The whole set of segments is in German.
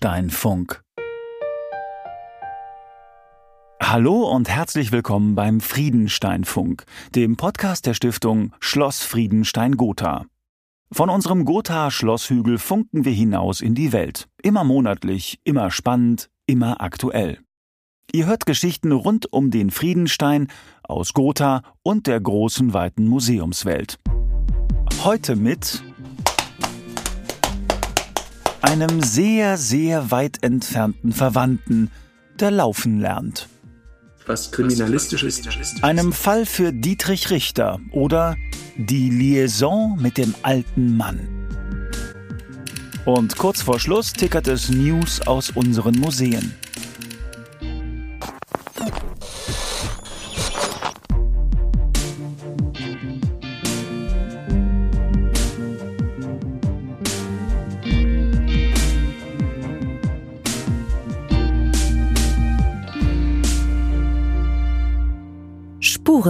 Friedensteinfunk. Hallo und herzlich willkommen beim Friedensteinfunk, dem Podcast der Stiftung Schloss Friedenstein Gotha. Von unserem Gotha Schlosshügel funken wir hinaus in die Welt. Immer monatlich, immer spannend, immer aktuell. Ihr hört Geschichten rund um den Friedenstein aus Gotha und der großen weiten Museumswelt. Heute mit einem sehr, sehr weit entfernten Verwandten, der laufen lernt. Was kriminalistisch ist. Einem Fall für Dietrich Richter oder die Liaison mit dem alten Mann. Und kurz vor Schluss tickert es News aus unseren Museen.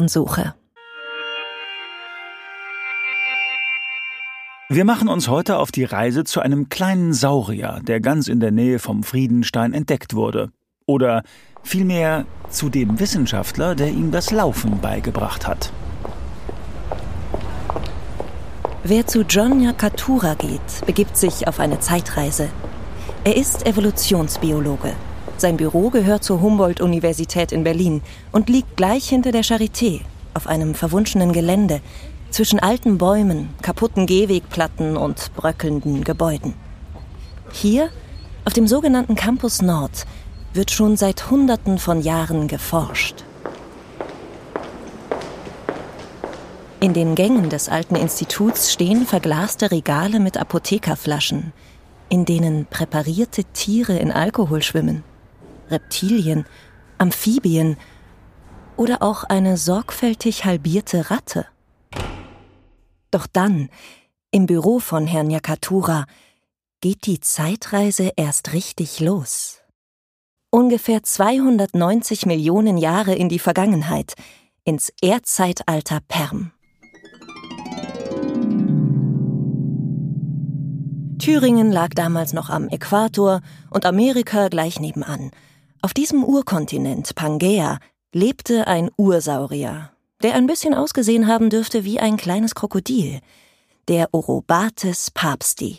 Spurensuche. Wir machen uns heute auf die Reise zu einem kleinen Saurier, der ganz in der Nähe vom Friedenstein entdeckt wurde. Oder vielmehr zu dem Wissenschaftler, der ihm das Laufen beigebracht hat. Wer zu John Yakatura geht, begibt sich auf eine Zeitreise. Er ist Evolutionsbiologe. Sein Büro gehört zur Humboldt-Universität in Berlin und liegt gleich hinter der Charité, auf einem verwunschenen Gelände, zwischen alten Bäumen, kaputten Gehwegplatten und bröckelnden Gebäuden. Hier, auf dem sogenannten Campus Nord, wird schon seit Hunderten von Jahren geforscht. In den Gängen des alten Instituts stehen verglaste Regale mit Apothekerflaschen, in denen präparierte Tiere in Alkohol schwimmen. Reptilien, Amphibien oder auch eine sorgfältig halbierte Ratte. Doch dann, im Büro von Herrn Yakatura, geht die Zeitreise erst richtig los. Ungefähr 290 Millionen Jahre in die Vergangenheit, ins Erdzeitalter Perm. Thüringen lag damals noch am Äquator und Amerika gleich nebenan. Auf diesem Urkontinent, Pangea, lebte ein Ursaurier, der ein bisschen ausgesehen haben dürfte wie ein kleines Krokodil, der Orobates papsti.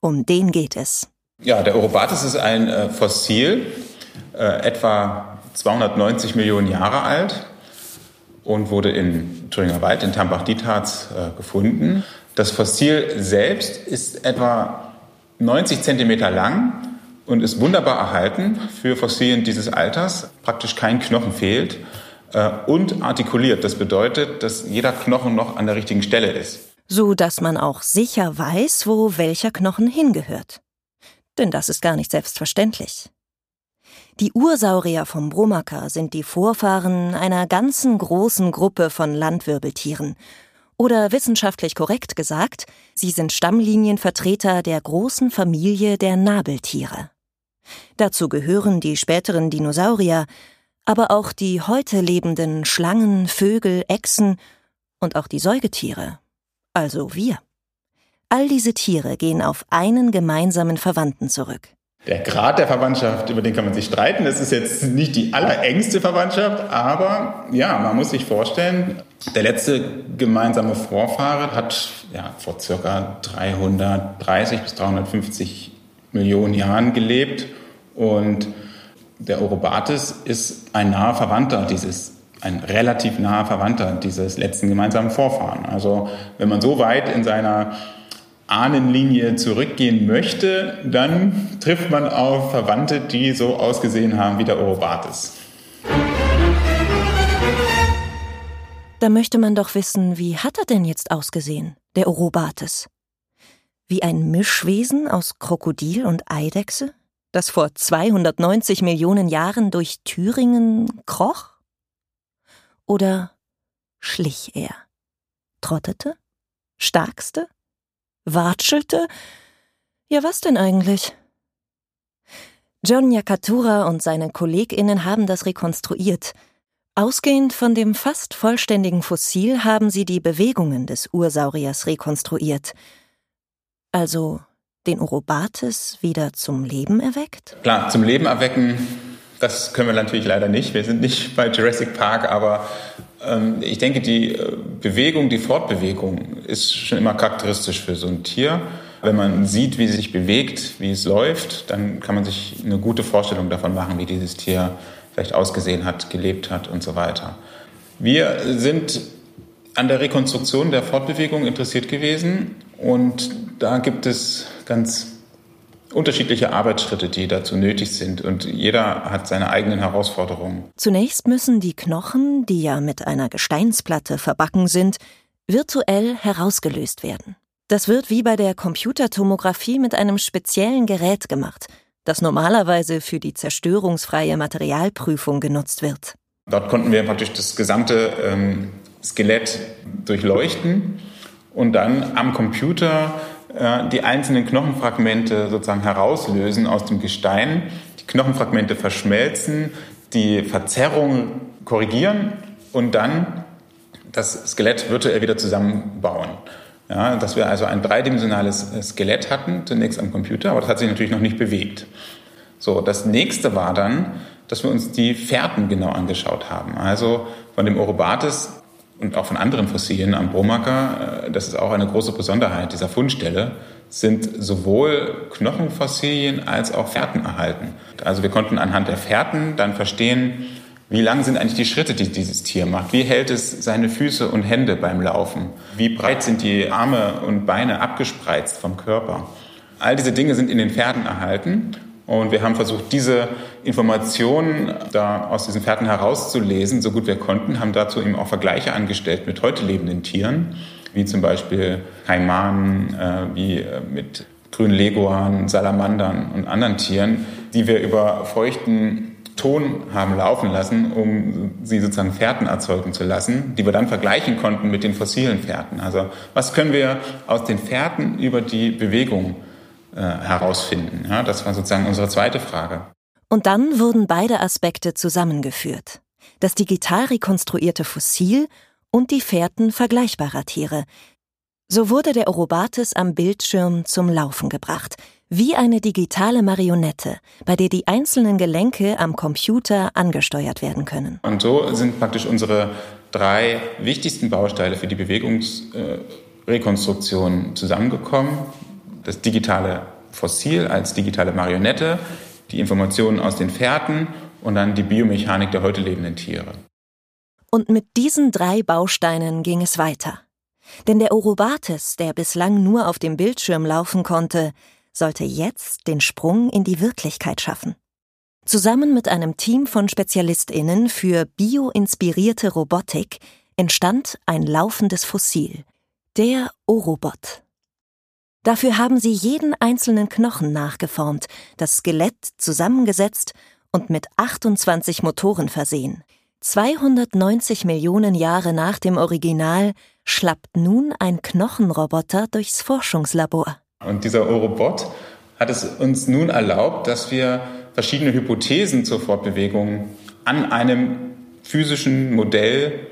Um den geht es. Ja, der Orobates ist ein äh, Fossil, äh, etwa 290 Millionen Jahre alt und wurde in Thüringer Wald in Tambach-Dietharz äh, gefunden. Das Fossil selbst ist etwa 90 Zentimeter lang und ist wunderbar erhalten für Fossilien dieses Alters. Praktisch kein Knochen fehlt äh, und artikuliert. Das bedeutet, dass jeder Knochen noch an der richtigen Stelle ist. So dass man auch sicher weiß, wo welcher Knochen hingehört. Denn das ist gar nicht selbstverständlich. Die Ursaurier vom Brumaker sind die Vorfahren einer ganzen großen Gruppe von Landwirbeltieren. Oder wissenschaftlich korrekt gesagt, sie sind Stammlinienvertreter der großen Familie der Nabeltiere. Dazu gehören die späteren Dinosaurier, aber auch die heute lebenden Schlangen, Vögel, Echsen und auch die Säugetiere, also wir. All diese Tiere gehen auf einen gemeinsamen Verwandten zurück. Der Grad der Verwandtschaft, über den kann man sich streiten. Es ist jetzt nicht die allerengste Verwandtschaft, aber ja, man muss sich vorstellen, der letzte gemeinsame Vorfahre hat ja, vor circa 330 bis 350 Millionen Jahren gelebt und der Orobates ist ein naher Verwandter dieses, ein relativ naher Verwandter dieses letzten gemeinsamen Vorfahren. Also wenn man so weit in seiner Ahnenlinie zurückgehen möchte, dann trifft man auf Verwandte, die so ausgesehen haben wie der Orobates. Da möchte man doch wissen, wie hat er denn jetzt ausgesehen, der Orobates? Wie ein Mischwesen aus Krokodil und Eidechse, das vor 290 Millionen Jahren durch Thüringen kroch? Oder schlich er? Trottete? Starkste? Watschelte? Ja, was denn eigentlich? John Yakatura und seine KollegInnen haben das rekonstruiert. Ausgehend von dem fast vollständigen Fossil haben sie die Bewegungen des Ursauriers rekonstruiert – also den Orobates wieder zum Leben erweckt? Klar, zum Leben erwecken, das können wir natürlich leider nicht. Wir sind nicht bei Jurassic Park, aber ähm, ich denke, die äh, Bewegung, die Fortbewegung ist schon immer charakteristisch für so ein Tier. Wenn man sieht, wie es sich bewegt, wie es läuft, dann kann man sich eine gute Vorstellung davon machen, wie dieses Tier vielleicht ausgesehen hat, gelebt hat und so weiter. Wir sind an der Rekonstruktion der Fortbewegung interessiert gewesen und da gibt es ganz unterschiedliche Arbeitsschritte, die dazu nötig sind und jeder hat seine eigenen Herausforderungen. Zunächst müssen die Knochen, die ja mit einer Gesteinsplatte verbacken sind, virtuell herausgelöst werden. Das wird wie bei der Computertomographie mit einem speziellen Gerät gemacht, das normalerweise für die zerstörungsfreie Materialprüfung genutzt wird. Dort konnten wir praktisch das gesamte ähm, Skelett durchleuchten und dann am Computer äh, die einzelnen Knochenfragmente sozusagen herauslösen aus dem Gestein, die Knochenfragmente verschmelzen, die Verzerrung korrigieren und dann das Skelett virtuell wieder zusammenbauen. Ja, dass wir also ein dreidimensionales Skelett hatten, zunächst am Computer, aber das hat sich natürlich noch nicht bewegt. So, das nächste war dann, dass wir uns die Fährten genau angeschaut haben. Also von dem Orobates und auch von anderen Fossilien am Bromacker, äh, das ist auch eine große Besonderheit dieser Fundstelle, sind sowohl Knochenfossilien als auch Fährten erhalten. Also wir konnten anhand der Fährten dann verstehen, wie lang sind eigentlich die Schritte, die dieses Tier macht? Wie hält es seine Füße und Hände beim Laufen? Wie breit sind die Arme und Beine abgespreizt vom Körper? All diese Dinge sind in den Pferden erhalten und wir haben versucht, diese Informationen da aus diesen Pferden herauszulesen, so gut wir konnten, haben dazu eben auch Vergleiche angestellt mit heute lebenden Tieren, wie zum Beispiel Kaimanen, äh, wie äh, mit grünen Leguanen, Salamandern und anderen Tieren, die wir über feuchten Ton haben laufen lassen, um sie sozusagen Fährten erzeugen zu lassen, die wir dann vergleichen konnten mit den fossilen Fährten. Also was können wir aus den Fährten über die Bewegung äh, herausfinden? Ja, das war sozusagen unsere zweite Frage. Und dann wurden beide Aspekte zusammengeführt. Das digital rekonstruierte Fossil und die Fährten vergleichbarer Tiere. So wurde der Orobates am Bildschirm zum Laufen gebracht – wie eine digitale Marionette, bei der die einzelnen Gelenke am Computer angesteuert werden können. Und so sind praktisch unsere drei wichtigsten Bausteine für die Bewegungsrekonstruktion zusammengekommen. Das digitale Fossil als digitale Marionette, die Informationen aus den Fährten und dann die Biomechanik der heute lebenden Tiere. Und mit diesen drei Bausteinen ging es weiter. Denn der Orobates, der bislang nur auf dem Bildschirm laufen konnte, sollte jetzt den Sprung in die Wirklichkeit schaffen. Zusammen mit einem Team von Spezialistinnen für bioinspirierte Robotik entstand ein laufendes Fossil, der Orobot. Dafür haben sie jeden einzelnen Knochen nachgeformt, das Skelett zusammengesetzt und mit 28 Motoren versehen. 290 Millionen Jahre nach dem Original schlappt nun ein Knochenroboter durchs Forschungslabor. Und dieser Eurobot hat es uns nun erlaubt, dass wir verschiedene Hypothesen zur Fortbewegung an einem physischen Modell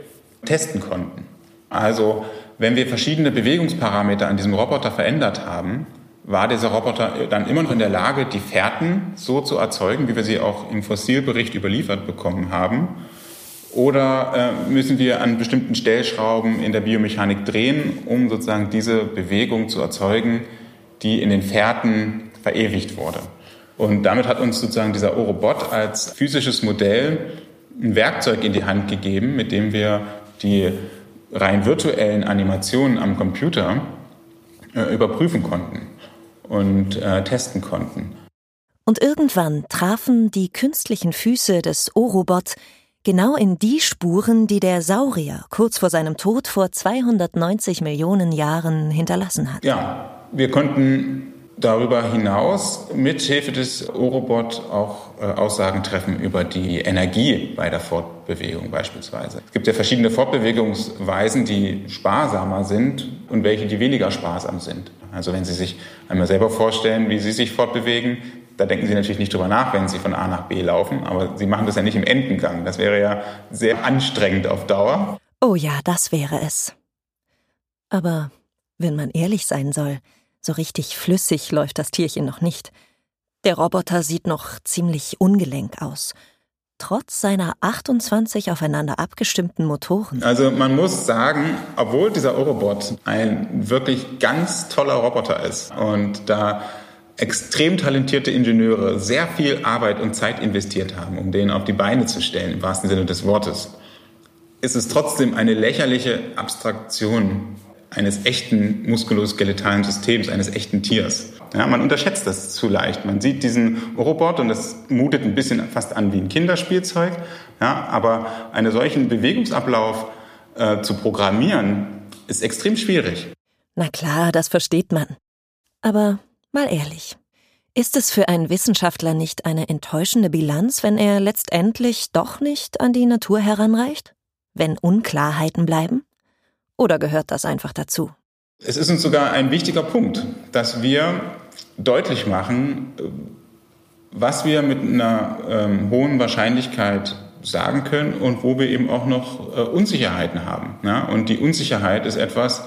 testen konnten. Also wenn wir verschiedene Bewegungsparameter an diesem Roboter verändert haben, war dieser Roboter dann immer noch in der Lage, die Fährten so zu erzeugen, wie wir sie auch im Fossilbericht überliefert bekommen haben. Oder äh, müssen wir an bestimmten Stellschrauben in der Biomechanik drehen, um sozusagen diese Bewegung zu erzeugen, die in den Fährten verewigt wurde. Und damit hat uns sozusagen dieser Orobot als physisches Modell ein Werkzeug in die Hand gegeben, mit dem wir die rein virtuellen Animationen am Computer äh, überprüfen konnten und äh, testen konnten. Und irgendwann trafen die künstlichen Füße des Orobot genau in die Spuren, die der Saurier kurz vor seinem Tod vor 290 Millionen Jahren hinterlassen hat. Ja, wir konnten darüber hinaus mit Hilfe des Orobot auch äh, Aussagen treffen über die Energie bei der Fortbewegung beispielsweise. Es gibt ja verschiedene Fortbewegungsweisen, die sparsamer sind und welche, die weniger sparsam sind. Also wenn Sie sich einmal selber vorstellen, wie Sie sich fortbewegen, da denken Sie natürlich nicht drüber nach, wenn Sie von A nach B laufen, aber Sie machen das ja nicht im Endengang. Das wäre ja sehr anstrengend auf Dauer. Oh ja, das wäre es. Aber wenn man ehrlich sein soll, So richtig flüssig läuft das Tierchen noch nicht. Der Roboter sieht noch ziemlich ungelenk aus, trotz seiner 28 aufeinander abgestimmten Motoren. Also man muss sagen, obwohl dieser Eurobot ein wirklich ganz toller Roboter ist und da extrem talentierte Ingenieure sehr viel Arbeit und Zeit investiert haben, um den auf die Beine zu stellen, im wahrsten Sinne des Wortes, ist es trotzdem eine lächerliche Abstraktion eines echten muskuloskeletalen Systems, eines echten Tiers. Ja, man unterschätzt das zu leicht. Man sieht diesen Robot und das mutet ein bisschen fast an wie ein Kinderspielzeug. Ja, aber einen solchen Bewegungsablauf äh, zu programmieren, ist extrem schwierig. Na klar, das versteht man. Aber mal ehrlich. Ist es für einen Wissenschaftler nicht eine enttäuschende Bilanz, wenn er letztendlich doch nicht an die Natur heranreicht? Wenn Unklarheiten bleiben? Oder gehört das einfach dazu? Es ist uns sogar ein wichtiger Punkt, dass wir deutlich machen, was wir mit einer ähm, hohen Wahrscheinlichkeit sagen können und wo wir eben auch noch äh, Unsicherheiten haben. Ja? Und die Unsicherheit ist etwas,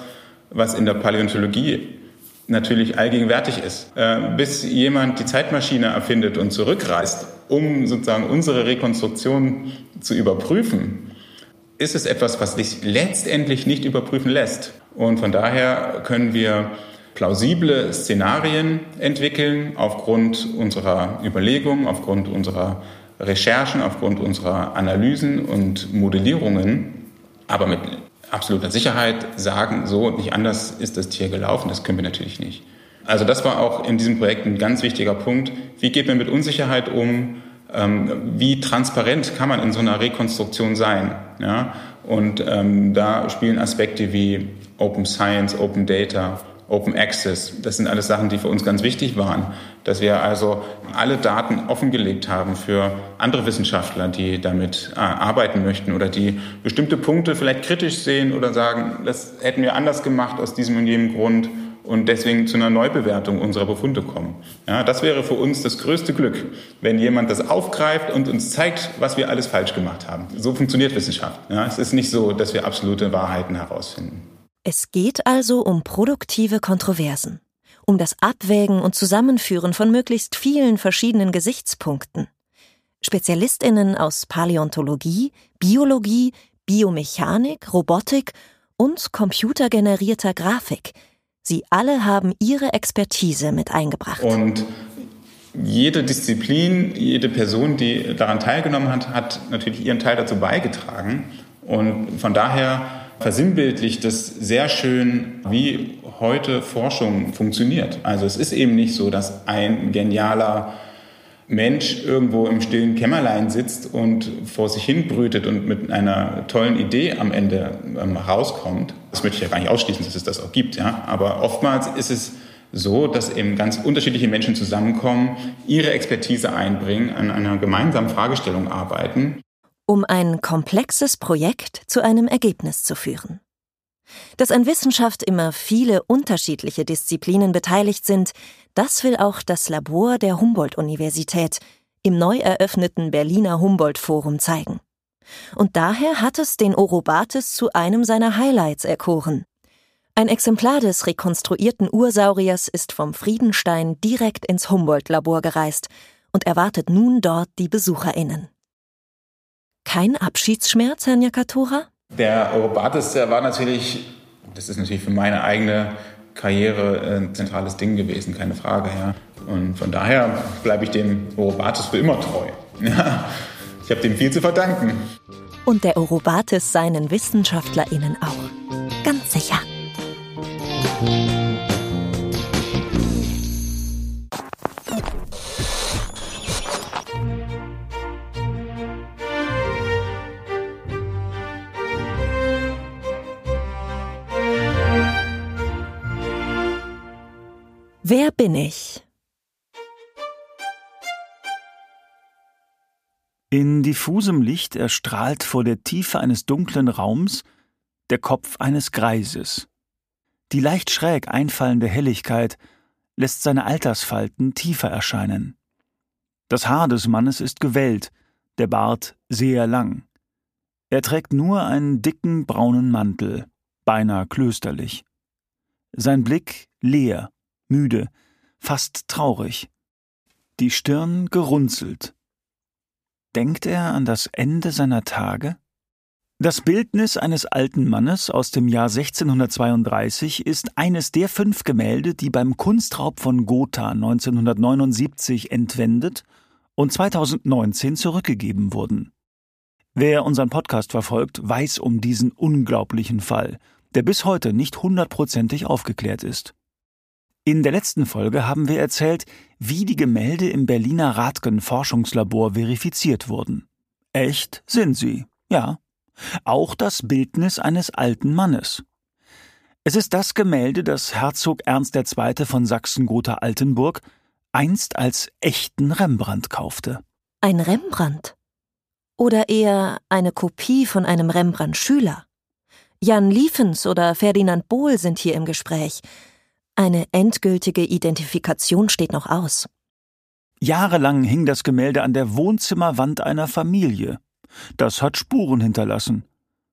was in der Paläontologie natürlich allgegenwärtig ist. Äh, bis jemand die Zeitmaschine erfindet und zurückreist, um sozusagen unsere Rekonstruktion zu überprüfen, ist es etwas, was sich letztendlich nicht überprüfen lässt. Und von daher können wir plausible Szenarien entwickeln aufgrund unserer Überlegungen, aufgrund unserer Recherchen, aufgrund unserer Analysen und Modellierungen, aber mit absoluter Sicherheit sagen, so und nicht anders ist das Tier gelaufen, das können wir natürlich nicht. Also das war auch in diesem Projekt ein ganz wichtiger Punkt. Wie geht man mit Unsicherheit um? Ähm, wie transparent kann man in so einer Rekonstruktion sein? Ja? Und ähm, da spielen Aspekte wie Open Science, Open Data, Open Access, das sind alles Sachen, die für uns ganz wichtig waren, dass wir also alle Daten offengelegt haben für andere Wissenschaftler, die damit äh, arbeiten möchten oder die bestimmte Punkte vielleicht kritisch sehen oder sagen, das hätten wir anders gemacht aus diesem und jenem Grund und deswegen zu einer Neubewertung unserer Befunde kommen. Ja, das wäre für uns das größte Glück, wenn jemand das aufgreift und uns zeigt, was wir alles falsch gemacht haben. So funktioniert Wissenschaft. Ja, es ist nicht so, dass wir absolute Wahrheiten herausfinden. Es geht also um produktive Kontroversen, um das Abwägen und Zusammenführen von möglichst vielen verschiedenen Gesichtspunkten. Spezialistinnen aus Paläontologie, Biologie, Biomechanik, Robotik und computergenerierter Grafik – Sie alle haben ihre Expertise mit eingebracht. Und jede Disziplin, jede Person, die daran teilgenommen hat, hat natürlich ihren Teil dazu beigetragen. Und von daher versinnbildlicht das sehr schön, wie heute Forschung funktioniert. Also es ist eben nicht so, dass ein genialer Mensch irgendwo im stillen Kämmerlein sitzt und vor sich hin brütet und mit einer tollen Idee am Ende ähm, rauskommt. Das möchte ich ja gar nicht ausschließen, dass es das auch gibt, ja. Aber oftmals ist es so, dass eben ganz unterschiedliche Menschen zusammenkommen, ihre Expertise einbringen, an einer gemeinsamen Fragestellung arbeiten. Um ein komplexes Projekt zu einem Ergebnis zu führen. Dass an Wissenschaft immer viele unterschiedliche Disziplinen beteiligt sind, das will auch das Labor der Humboldt-Universität im neu eröffneten Berliner Humboldt-Forum zeigen. Und daher hat es den Orobates zu einem seiner Highlights erkoren. Ein Exemplar des rekonstruierten Ursauriers ist vom Friedenstein direkt ins Humboldt-Labor gereist und erwartet nun dort die BesucherInnen. Kein Abschiedsschmerz, Herr Nyakatura? Der Orobates, der war natürlich, das ist natürlich für meine eigene Karriere ein zentrales Ding gewesen, keine Frage. Ja. Und von daher bleibe ich dem Orobates für immer treu. Ja. Ich habe dem viel zu verdanken. Und der Orobates seinen WissenschaftlerInnen auch. Ganz sicher. Wer bin ich? In diffusem Licht erstrahlt vor der Tiefe eines dunklen Raums der Kopf eines Greises. Die leicht schräg einfallende Helligkeit lässt seine Altersfalten tiefer erscheinen. Das Haar des Mannes ist gewellt, der Bart sehr lang. Er trägt nur einen dicken braunen Mantel, beinahe klösterlich. Sein Blick leer, müde, fast traurig. Die Stirn gerunzelt. Denkt er an das Ende seiner Tage? Das Bildnis eines alten Mannes aus dem Jahr 1632 ist eines der fünf Gemälde, die beim Kunstraub von Gotha 1979 entwendet und 2019 zurückgegeben wurden. Wer unseren Podcast verfolgt, weiß um diesen unglaublichen Fall, der bis heute nicht hundertprozentig aufgeklärt ist. In der letzten Folge haben wir erzählt, wie die Gemälde im Berliner Radgen Forschungslabor verifiziert wurden. Echt sind sie, ja, auch das Bildnis eines alten Mannes. Es ist das Gemälde, das Herzog Ernst II. von Sachsen-Gotha-Altenburg einst als echten Rembrandt kaufte. Ein Rembrandt? Oder eher eine Kopie von einem Rembrandt-Schüler? Jan Liefens oder Ferdinand Bohl sind hier im Gespräch. Eine endgültige Identifikation steht noch aus. Jahrelang hing das Gemälde an der Wohnzimmerwand einer Familie. Das hat Spuren hinterlassen.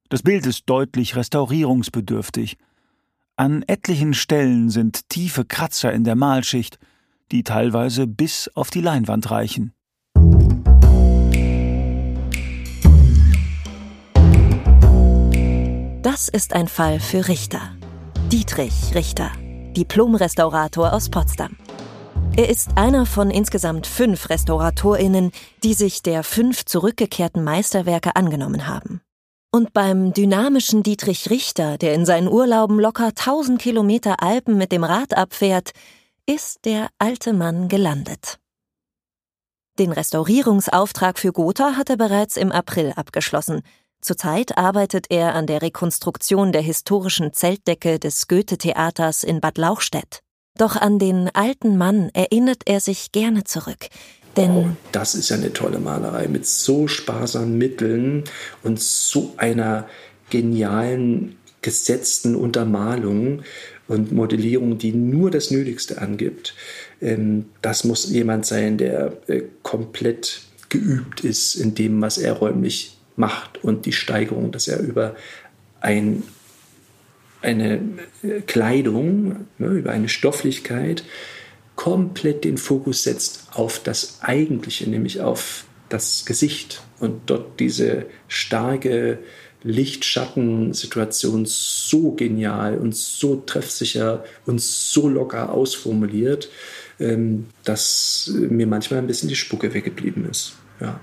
Das Bild ist deutlich restaurierungsbedürftig. An etlichen Stellen sind tiefe Kratzer in der Malschicht, die teilweise bis auf die Leinwand reichen. Das ist ein Fall für Richter. Dietrich Richter, Diplomrestaurator aus Potsdam. Er ist einer von insgesamt fünf RestauratorInnen, die sich der fünf zurückgekehrten Meisterwerke angenommen haben. Und beim dynamischen Dietrich Richter, der in seinen Urlauben locker 1000 Kilometer Alpen mit dem Rad abfährt, ist der alte Mann gelandet. Den Restaurierungsauftrag für Gotha hat er bereits im April abgeschlossen. Zurzeit arbeitet er an der Rekonstruktion der historischen Zeltdecke des Goethe-Theaters in Bad Lauchstädt. Doch an den alten Mann erinnert er sich gerne zurück. Denn oh, das ist ja eine tolle Malerei mit so sparsamen Mitteln und so einer genialen gesetzten Untermalung und Modellierung, die nur das Nötigste angibt. Ähm, das muss jemand sein, der äh, komplett geübt ist in dem, was er räumlich macht und die Steigerung, dass er über ein eine äh, Kleidung, ne, über eine Stofflichkeit komplett den Fokus setzt auf das Eigentliche, nämlich auf das Gesicht und dort diese starke Licht-Schatten-Situation so genial und so treffsicher und so locker ausformuliert, ähm, dass mir manchmal ein bisschen die Spucke weggeblieben ist. Ja.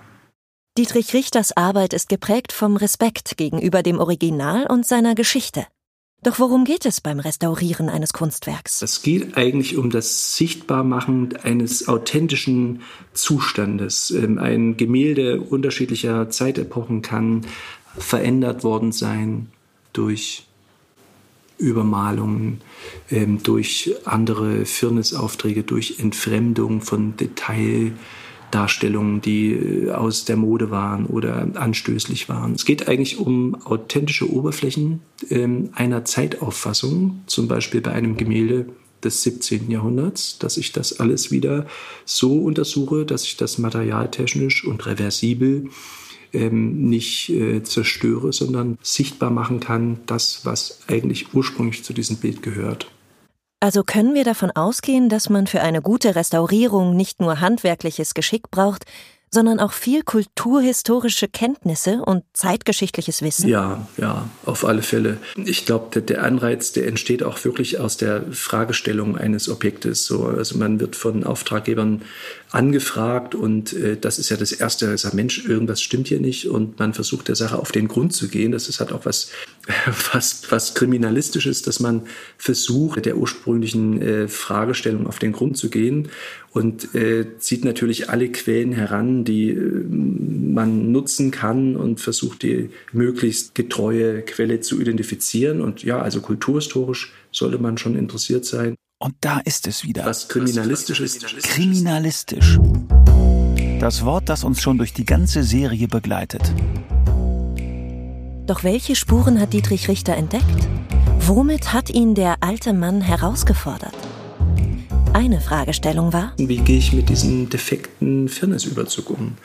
Dietrich Richters Arbeit ist geprägt vom Respekt gegenüber dem Original und seiner Geschichte. Doch worum geht es beim Restaurieren eines Kunstwerks? Es geht eigentlich um das Sichtbarmachen eines authentischen Zustandes. Ähm, ein Gemälde unterschiedlicher Zeitepochen kann verändert worden sein durch Übermalungen, ähm, durch andere Firnisaufträge, durch Entfremdung von Detail. Darstellungen, die äh, aus der Mode waren oder anstößlich waren. Es geht eigentlich um authentische Oberflächen ähm, einer Zeitauffassung, zum Beispiel bei einem Gemälde des 17. Jahrhunderts, dass ich das alles wieder so untersuche, dass ich das materialtechnisch und reversibel ähm, nicht äh, zerstöre, sondern sichtbar machen kann, das, was eigentlich ursprünglich zu diesem Bild gehört. Also können wir davon ausgehen, dass man für eine gute Restaurierung nicht nur handwerkliches Geschick braucht, sondern auch viel kulturhistorische Kenntnisse und zeitgeschichtliches Wissen? Ja, ja, auf alle Fälle. Ich glaube, der, Anreiz, der entsteht auch wirklich aus der Fragestellung eines Objektes. So, also man wird von Auftraggebern angefragt und äh, das ist ja das Erste, sagt, Mensch, irgendwas stimmt hier nicht und man versucht der Sache auf den Grund zu gehen. Das ist halt auch was, was, was Kriminalistisches, dass man versucht, der ursprünglichen äh, Fragestellung auf den Grund zu gehen und äh, zieht natürlich alle Quellen heran, die äh, man nutzen kann und versucht die möglichst getreue Quelle zu identifizieren. Und ja, also kulturhistorisch sollte man schon interessiert sein. Und da ist es wieder. Was kriminalistisch ist. Kriminalistisch. Das Wort, das uns schon durch die ganze Serie begleitet. Doch welche Spuren hat Dietrich Richter entdeckt? Womit hat ihn der alte Mann herausgefordert? Eine Fragestellung war, wie gehe ich mit diesem defekten Firnisüberzug um?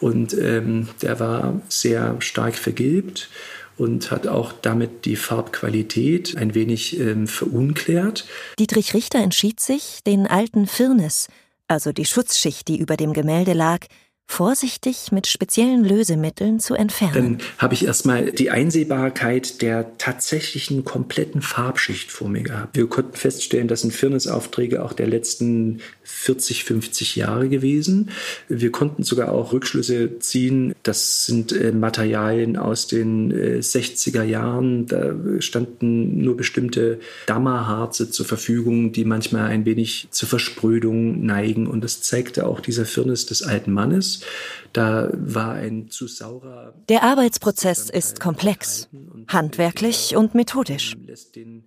Und ähm, der war sehr stark vergilbt und hat auch damit die Farbqualität ein wenig ähm, verunklärt. Dietrich Richter entschied sich, den alten Firnis, also die Schutzschicht, die über dem Gemälde lag, vorsichtig mit speziellen Lösemitteln zu entfernen. Dann habe ich erstmal die Einsehbarkeit der tatsächlichen kompletten Farbschicht vor mir gehabt. Wir konnten feststellen, das sind Firnisaufträge auch der letzten 40, 50 Jahre gewesen. Wir konnten sogar auch Rückschlüsse ziehen. Das sind äh, Materialien aus den äh, 60er Jahren. Da standen nur bestimmte Dammerharze zur Verfügung, die manchmal ein wenig zur Versprödung neigen. Und das zeigte auch dieser Firnis des alten Mannes. Da war ein zu saurer. Der Arbeitsprozess ist komplex, handwerklich und methodisch.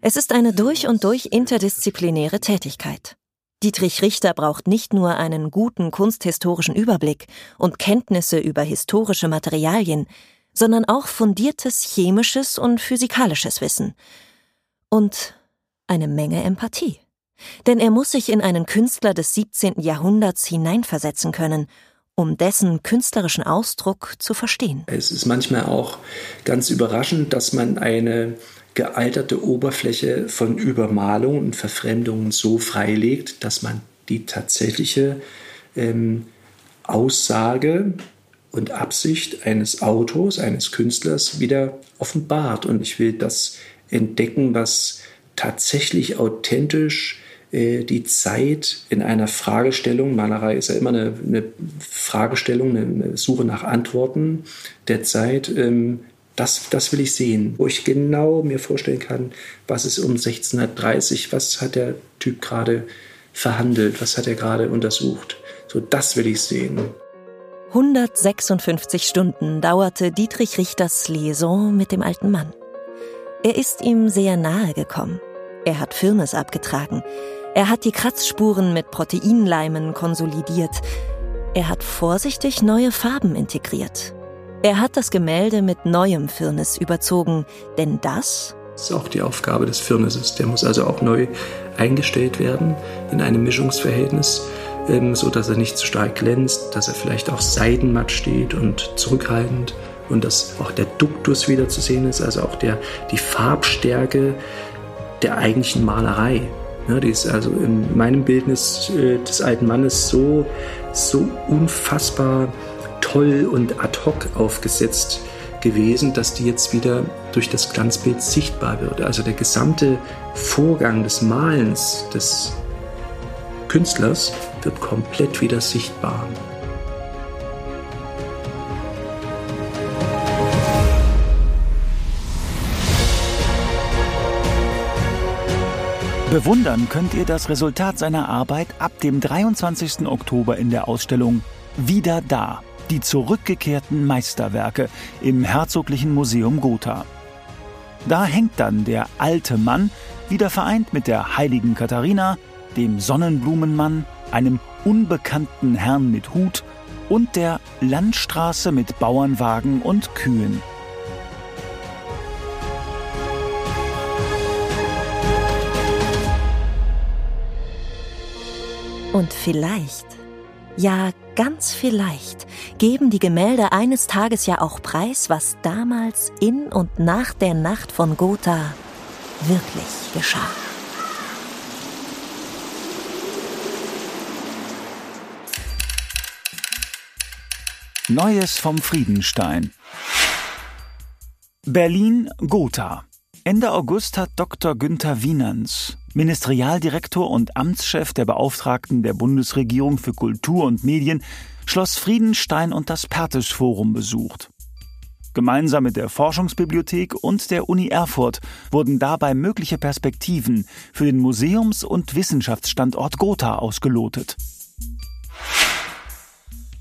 Es ist eine durch und durch interdisziplinäre Tätigkeit. Dietrich Richter braucht nicht nur einen guten kunsthistorischen Überblick und Kenntnisse über historische Materialien, sondern auch fundiertes chemisches und physikalisches Wissen. Und eine Menge Empathie. Denn er muss sich in einen Künstler des 17. Jahrhunderts hineinversetzen können um dessen künstlerischen Ausdruck zu verstehen. Es ist manchmal auch ganz überraschend, dass man eine gealterte Oberfläche von Übermalung und Verfremdungen so freilegt, dass man die tatsächliche ähm, Aussage und Absicht eines Autors, eines Künstlers wieder offenbart. Und ich will das entdecken, was tatsächlich authentisch die Zeit in einer Fragestellung, Malerei ist ja immer eine, eine Fragestellung, eine Suche nach Antworten der Zeit, ähm, das, das will ich sehen, wo ich genau mir vorstellen kann, was ist um 1630, was hat der Typ gerade verhandelt, was hat er gerade untersucht. So, das will ich sehen. 156 Stunden dauerte Dietrich Richters Liaison mit dem alten Mann. Er ist ihm sehr nahe gekommen. Er hat Firmes abgetragen. Er hat die Kratzspuren mit Proteinleimen konsolidiert. Er hat vorsichtig neue Farben integriert. Er hat das Gemälde mit neuem Firnis überzogen, denn das ist auch die Aufgabe des Firnisses. Der muss also auch neu eingestellt werden in einem Mischungsverhältnis, ähm, so dass er nicht zu stark glänzt, dass er vielleicht auch seidenmatt steht und zurückhaltend und dass auch der Duktus wieder zu sehen ist, also auch der, die Farbstärke der eigentlichen Malerei. Ja, die ist also in meinem Bildnis äh, des alten Mannes so, so unfassbar toll und ad hoc aufgesetzt gewesen, dass die jetzt wieder durch das Glanzbild sichtbar wird. Also der gesamte Vorgang des Malens des Künstlers wird komplett wieder sichtbar. Bewundern könnt ihr das Resultat seiner Arbeit ab dem 23. Oktober in der Ausstellung Wieder da, die zurückgekehrten Meisterwerke im Herzoglichen Museum Gotha. Da hängt dann der alte Mann, wieder vereint mit der heiligen Katharina, dem Sonnenblumenmann, einem unbekannten Herrn mit Hut und der Landstraße mit Bauernwagen und Kühen. Und vielleicht, ja ganz vielleicht, geben die Gemälde eines Tages ja auch preis, was damals in und nach der Nacht von Gotha wirklich geschah. Neues vom Friedenstein. Berlin Gotha. Ende August hat Dr. Günther Wienerns, Ministerialdirektor und Amtschef der Beauftragten der Bundesregierung für Kultur und Medien, Schloss Friedenstein und das Pertisch Forum besucht. Gemeinsam mit der Forschungsbibliothek und der Uni Erfurt wurden dabei mögliche Perspektiven für den Museums- und Wissenschaftsstandort Gotha ausgelotet.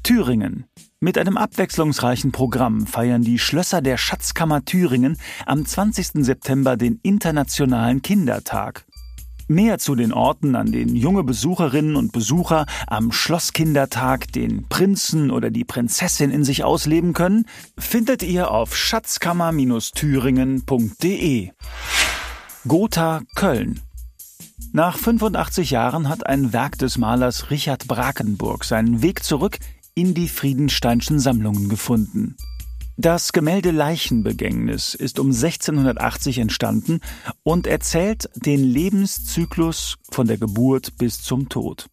Thüringen. Mit einem abwechslungsreichen Programm feiern die Schlösser der Schatzkammer Thüringen am 20. September den Internationalen Kindertag. Mehr zu den Orten, an denen junge Besucherinnen und Besucher am Schlosskindertag den Prinzen oder die Prinzessin in sich ausleben können, findet ihr auf schatzkammer-thüringen.de. Gotha Köln nach 85 Jahren hat ein Werk des Malers Richard Brakenburg seinen Weg zurück in die Friedensteinschen Sammlungen gefunden. Das Gemälde Leichenbegängnis ist um 1680 entstanden und erzählt den Lebenszyklus von der Geburt bis zum Tod.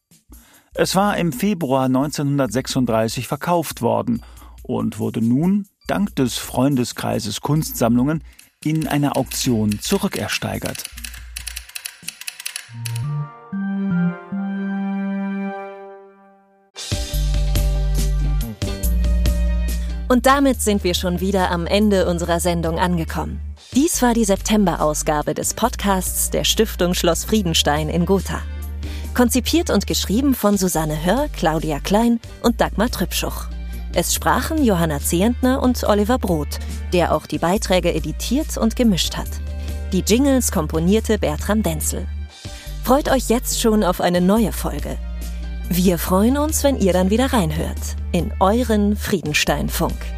Es war im Februar 1936 verkauft worden und wurde nun, dank des Freundeskreises Kunstsammlungen, in einer Auktion zurückersteigert. Und damit sind wir schon wieder am Ende unserer Sendung angekommen. Dies war die September-Ausgabe des Podcasts der Stiftung Schloss Friedenstein in Gotha. Konzipiert und geschrieben von Susanne Hörr, Claudia Klein und Dagmar Trübschuch. Es sprachen Johanna Zehentner und Oliver Brot, der auch die Beiträge editiert und gemischt hat. Die Jingles komponierte Bertram Denzel. Freut euch jetzt schon auf eine neue Folge. Wir freuen uns, wenn ihr dann wieder reinhört in euren Friedenstein-Funk.